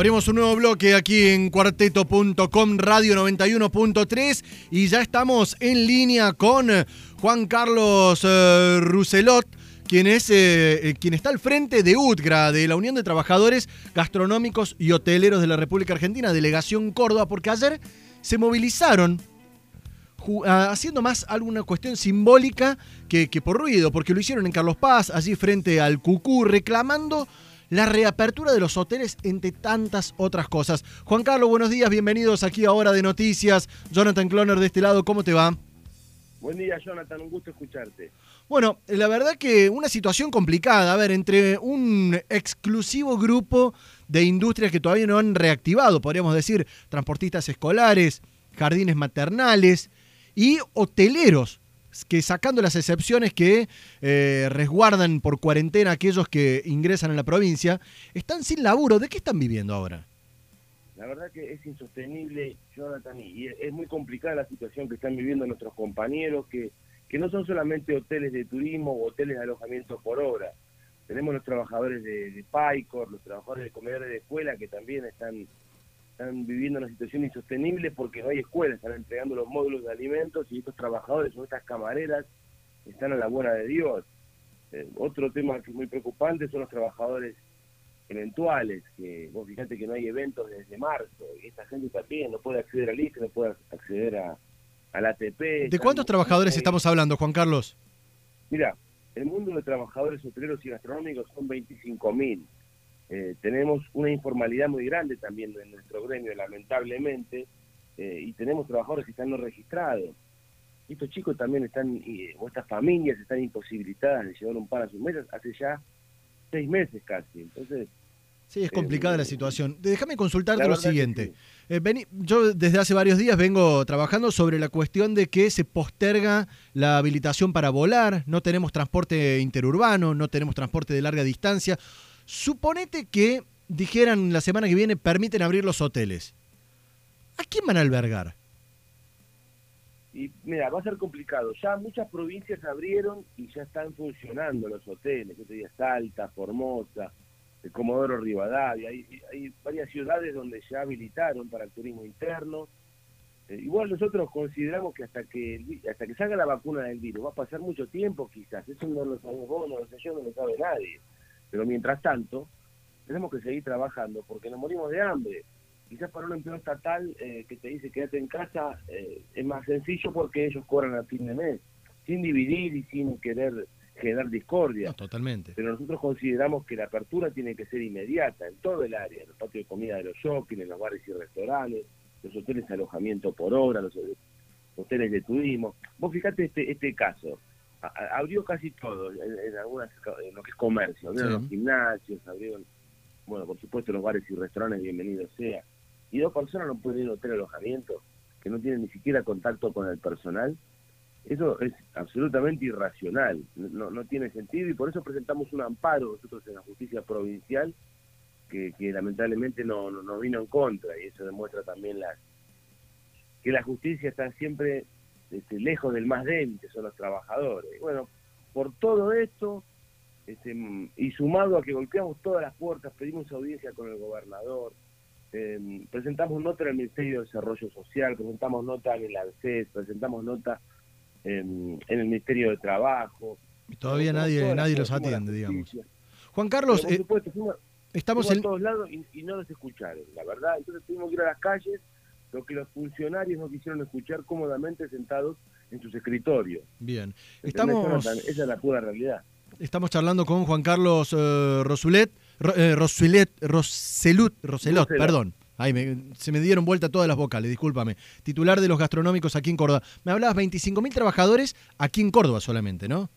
Abrimos un nuevo bloque aquí en cuarteto.com Radio 91.3 y ya estamos en línea con Juan Carlos eh, Rousselot, quien, es, eh, eh, quien está al frente de UTGRA, de la Unión de Trabajadores Gastronómicos y Hoteleros de la República Argentina, Delegación Córdoba, porque ayer se movilizaron haciendo más alguna cuestión simbólica que, que por ruido, porque lo hicieron en Carlos Paz, allí frente al Cucú, reclamando la reapertura de los hoteles, entre tantas otras cosas. Juan Carlos, buenos días, bienvenidos aquí a Hora de Noticias. Jonathan Cloner de este lado, ¿cómo te va? Buen día, Jonathan, un gusto escucharte. Bueno, la verdad que una situación complicada, a ver, entre un exclusivo grupo de industrias que todavía no han reactivado, podríamos decir, transportistas escolares, jardines maternales y hoteleros, que sacando las excepciones que eh, resguardan por cuarentena a aquellos que ingresan en la provincia, están sin laburo. ¿De qué están viviendo ahora? La verdad que es insostenible, Jonathan, y es muy complicada la situación que están viviendo nuestros compañeros, que, que no son solamente hoteles de turismo o hoteles de alojamiento por hora. Tenemos los trabajadores de, de PAICOR, los trabajadores de comedores de escuela que también están, están viviendo una situación insostenible porque no hay escuela, están entregando los módulos de alimentos y estos trabajadores o estas camareras están a la buena de Dios. Eh, otro tema que es muy preocupante son los trabajadores eventuales, que vos fíjate que no hay eventos desde marzo, y esta gente también no puede acceder al ICE, no puede acceder a, al ATP. ¿De cuántos trabajadores estamos hablando, Juan Carlos? Mira, el mundo de trabajadores hoteleros y gastronómicos son 25.000. Eh, tenemos una informalidad muy grande también en nuestro gremio, lamentablemente, eh, y tenemos trabajadores que están no registrados. Estos chicos también están, o estas familias están imposibilitadas de llevar un pan a sus mesas hace ya seis meses casi. Entonces, Sí, es complicada Eh, la situación. Déjame consultarte lo siguiente. sí. Eh, vení- yo desde hace varios días vengo trabajando sobre la cuestión de que se posterga la habilitación para volar, no tenemos transporte interurbano, no tenemos transporte de larga distancia. Suponete que dijeran la semana que viene permiten abrir los hoteles. ¿A quién van a albergar? Y mira, va a ser complicado. Ya muchas provincias abrieron y ya están funcionando los hoteles. Yo te diría Salta, Formosa, el Comodoro Rivadavia. Hay, hay varias ciudades donde ya habilitaron para el turismo interno. Eh, igual nosotros consideramos que hasta que hasta que salga la vacuna del virus va a pasar mucho tiempo quizás. Eso no lo sabemos vos, no lo sé yo, no lo sabe nadie. Pero mientras tanto, tenemos que seguir trabajando porque nos morimos de hambre quizás para un empleo estatal eh, que te dice quédate en casa eh, es más sencillo porque ellos cobran a fin de mes, sin dividir y sin querer generar discordia. No, totalmente. Pero nosotros consideramos que la apertura tiene que ser inmediata en todo el área, en el patio de comida de los shopping, en los bares y restaurantes, los hoteles de alojamiento por hora, los hoteles de turismo. Vos fijate este, este caso, abrió casi todo, en, en algunas, en lo que es comercio, abrieron Sí. los gimnasios, abrieron, bueno, por supuesto los bares y restaurantes, bienvenido sea. Y dos personas no pueden ir a hotel alojamiento, que no tienen ni siquiera contacto con el personal. Eso es absolutamente irracional, no, no tiene sentido y por eso presentamos un amparo nosotros en la justicia provincial que, que lamentablemente no, no, no vino en contra y eso demuestra también la, que la justicia está siempre este, lejos del más débil, que son los trabajadores. Bueno, por todo esto, este, y sumado a que golpeamos todas las puertas, pedimos audiencia con el gobernador, eh, presentamos nota en el Ministerio de Desarrollo Social, presentamos nota en el ANSES, presentamos nota en, en el Ministerio de Trabajo. Y todavía nadie, nadie los atiende, digamos. Juan Pero, Carlos, por eh, supuesto, fuimos, estamos fuimos en... a todos lados y, y no los escucharon, la verdad. Entonces tuvimos que ir a las calles, lo que los funcionarios no quisieron escuchar cómodamente sentados en sus escritorios. Bien. ¿Entendés, Estamos... Esa es la pura realidad. Estamos charlando con Juan Carlos eh, Rosulet, Ro- eh, Rosulet, Roselut, Roselot, Roselot. perdón. Ay, me- se me dieron vuelta todas las vocales, discúlpame. Titular de los gastronómicos aquí en Córdoba. Me hablabas 25.000 trabajadores aquí en Córdoba solamente, ¿no?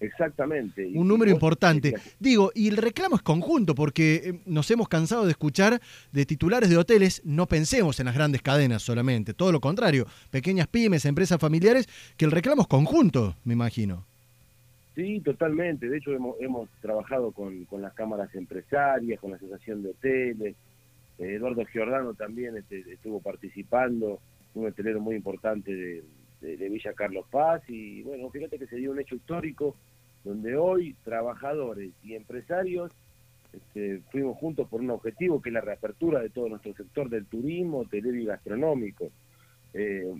Exactamente. Un y número vos importante. Digo, y el reclamo es conjunto, porque eh, nos hemos cansado de escuchar de titulares de hoteles, no pensemos en las grandes cadenas solamente, todo lo contrario, pequeñas pymes, empresas familiares, que el reclamo es conjunto, me imagino. Sí, totalmente. De hecho, hemos, hemos trabajado con, con las cámaras empresarias, con la Asociación de Hoteles. Eh, Eduardo Giordano también este, estuvo participando, un hotelero muy importante de, de- Villa Carlos Paz. Y bueno, fíjate que se dio un hecho histórico donde hoy trabajadores y empresarios este, fuimos juntos por un objetivo que es la reapertura de todo nuestro sector del turismo, hotelero y gastronómico. Eh,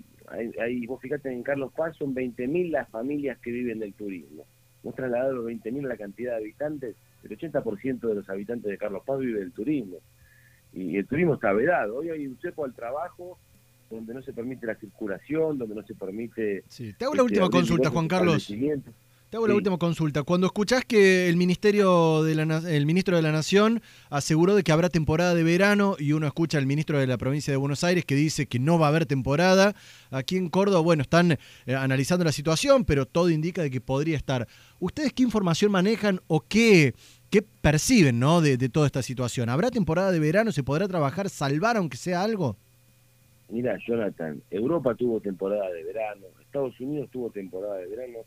ahí, vos fíjate, en Carlos Paz son 20.000 las familias que viven del turismo. Hemos trasladado los 20.000 la cantidad de habitantes, el 80% de los habitantes de Carlos Paz vive del turismo. Y el turismo está vedado. Hoy hay un cepo al trabajo donde no se permite la circulación, donde no se permite... Sí. Te hago la última este, consulta, Juan Carlos. Te hago la última consulta. Cuando escuchás que el ministerio de la, el ministro de la Nación aseguró de que habrá temporada de verano y uno escucha al ministro de la provincia de Buenos Aires que dice que no va a haber temporada, aquí en Córdoba, bueno, están eh, analizando la situación, pero todo indica de que podría estar. ¿Ustedes qué información manejan o qué, qué perciben ¿no? de, de toda esta situación? ¿Habrá temporada de verano? ¿Se podrá trabajar, salvar aunque sea algo? Mira, Jonathan, Europa tuvo temporada de verano, Estados Unidos tuvo temporada de verano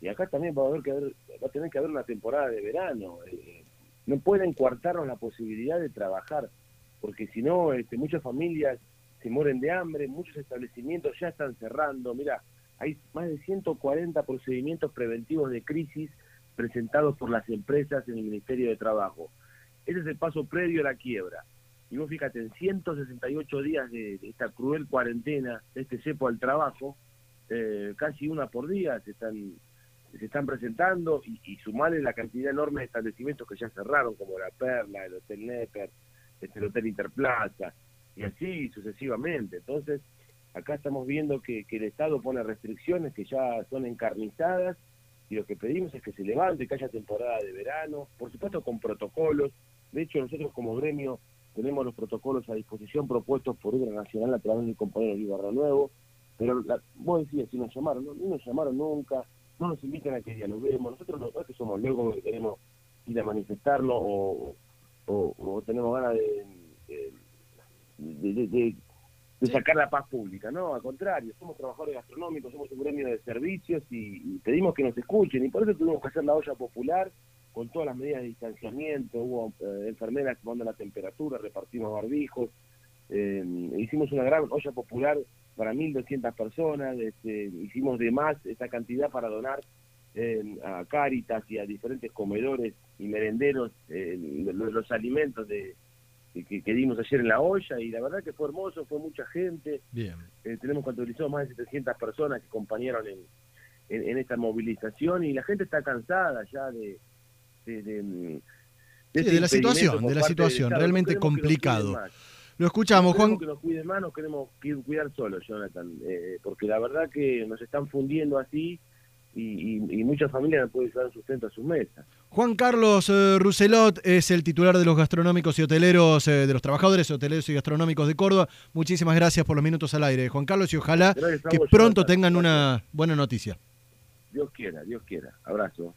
y acá también va a haber que haber, va a tener que haber una temporada de verano. Eh, no pueden coartarnos la posibilidad de trabajar, porque si no, este, muchas familias se mueren de hambre, muchos establecimientos ya están cerrando. Mira, hay más de 140 procedimientos preventivos de crisis presentados por las empresas en el Ministerio de Trabajo. Ese es el paso previo a la quiebra. Y vos fíjate, en 168 días de, esta cruel cuarentena, de este cepo al trabajo, eh, casi una por día se están se están presentando y, y sumarle la cantidad enorme de establecimientos que ya cerraron, como la Perla, el Hotel Necker, este, el Hotel Interplaza, y así sucesivamente. Entonces, acá estamos viendo que, el Estado pone restricciones que ya son encarnizadas y lo que pedimos es que se levante, que haya temporada de verano, por supuesto con protocolos. De hecho, nosotros como gremio tenemos los protocolos a disposición propuestos por Obra Nacional a través del compañero Luis Barra Nuevo, pero la, vos decías, si nos llamaron, no, no nos llamaron nunca, no nos invitan a que dialoguemos, nosotros no es que somos locos que queremos ir a manifestarlo o, o, tenemos ganas de, de, de, sacar la paz pública, no, al contrario, somos trabajadores gastronómicos, somos un gremio de servicios y, pedimos que nos escuchen y por eso tuvimos que hacer la olla popular con todas las medidas de distanciamiento, hubo eh, enfermeras tomando la temperatura, repartimos barbijos, eh, hicimos una gran olla popular para 1.200 personas, este, hicimos de más esa cantidad para donar eh, a Cáritas y a diferentes comedores y merenderos eh, los, alimentos de, que, dimos ayer en la olla y la verdad que fue hermoso, fue mucha gente. Bien. Eh, tenemos contabilizado más de 700 personas que acompañaron en, en, esta movilización y la gente está cansada ya de... de, de, de la situación, de la situación, realmente complicado. Lo escuchamos, Juan. que nos cuiden más, nos queremos cuidar solos, Jonathan, eh, porque la verdad que nos están fundiendo así y, muchas familias no pueden llevar sustento a sus mesas. Juan Carlos eh, Ruselot es el titular de los gastronómicos y hoteleros, eh, de los trabajadores hoteleros y gastronómicos de Córdoba. Muchísimas gracias por los minutos al aire, Juan Carlos, y ojalá que pronto tengan una buena noticia. Dios quiera, Dios quiera. Abrazo.